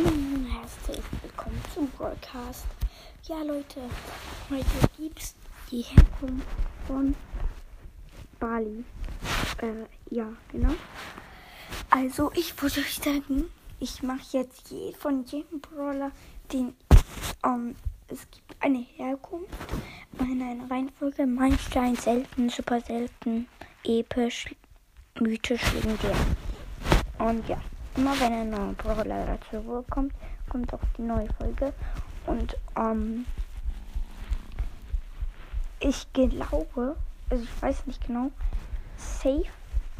Herzlich willkommen zum Broadcast. Ja, Leute, heute gibt's die Herkunft von Bali. Äh, ja, genau. Also, ich würde euch sagen, ich mache jetzt je, von jedem Brawler den. Ähm, es gibt eine Herkunft, in einer Reihenfolge: Meilenstein, selten, super selten, episch, mythisch, legendär. Und ja. Immer wenn ein neuer Brawler dazu kommt, kommt auch die neue Folge. Und ähm, ich glaube, also ich weiß nicht genau, safe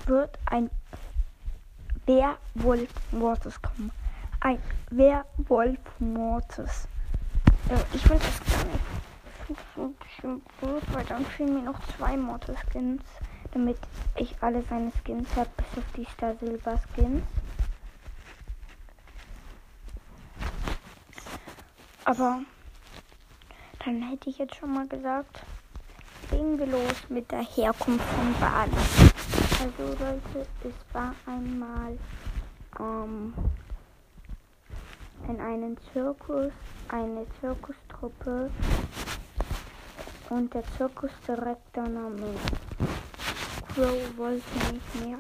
wird ein Werwolf Mortis kommen. Ein Werwolf Mortis. Ja, ich will das gar nicht so schön gut, weil dann fehlen mir noch zwei Mortis Skins, damit ich alle seine Skins habe, bis auf die Star Silver Skins. Aber dann hätte ich jetzt schon mal gesagt, legen wir los mit der Herkunft von Bali. Also Leute, es war einmal ähm, in einem Zirkus eine Zirkustruppe und der Zirkusdirektor namens Crow wollte nicht mehr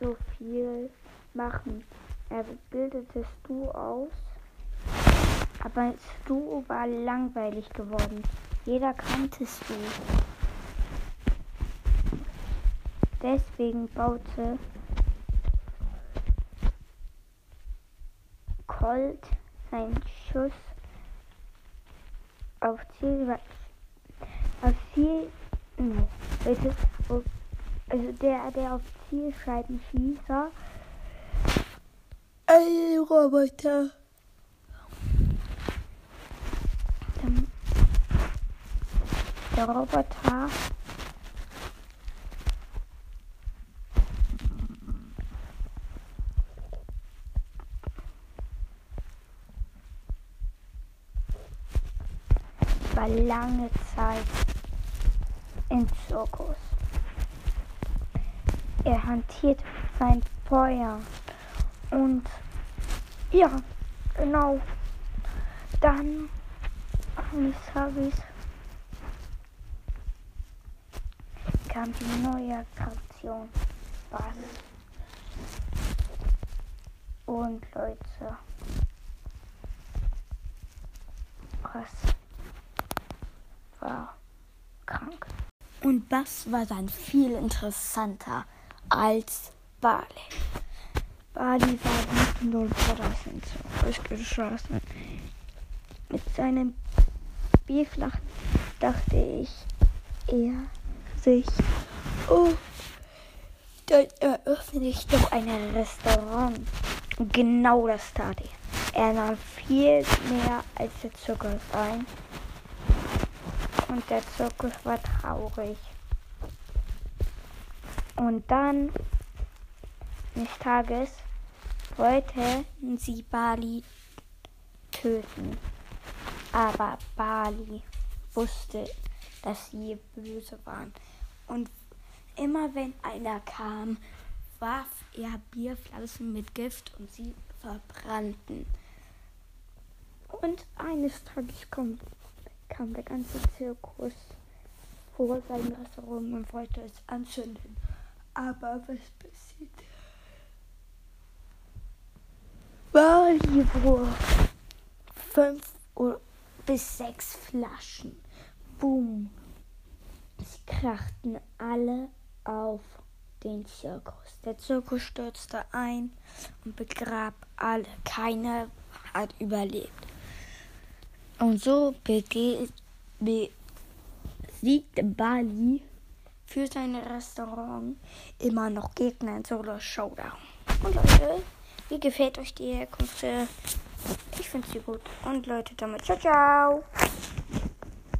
so viel machen. Er bildete Stu aus aber Stu war langweilig geworden. Jeder kannte Stu. Deswegen baute Colt seinen Schuss auf Ziel. Auf Ziel. Nee. Also der, der auf Zielscheiben schießt, ein Roboter. Der Roboter war lange Zeit im Zirkus. Er hantiert sein Feuer und ja, genau. Dann eines Tages kam die neue Bass. Und Leute, was war krank. Und Bass war dann viel interessanter als Bali. Bali war mit null Paradisen durchgeschossen. Mit seinem Bierflach dachte ich eher sich, oh, dann eröffne ich doch ein Restaurant. Genau das tat er. Er nahm viel mehr als der Zirkus ein. Und der Zirkus war traurig. Und dann, eines Tages, wollten sie Bali töten. Aber Bali wusste, dass sie böse waren. Und immer wenn einer kam, warf er Bierflaschen mit Gift und sie verbrannten. Und eines Tages kam, kam der ganze Zirkus vor sein Restaurant und wollte es anzünden. Aber was passiert? War fünf bis sechs Flaschen. Boom. Sie krachten alle auf den Zirkus. Der Zirkus stürzte ein und begrab alle. Keiner hat überlebt. Und so besiegte Bali für sein Restaurant immer noch Gegner in Solo Showdown. Und Leute, wie gefällt euch die Herkunft? Ich finde sie gut. Und Leute, damit ciao, ciao.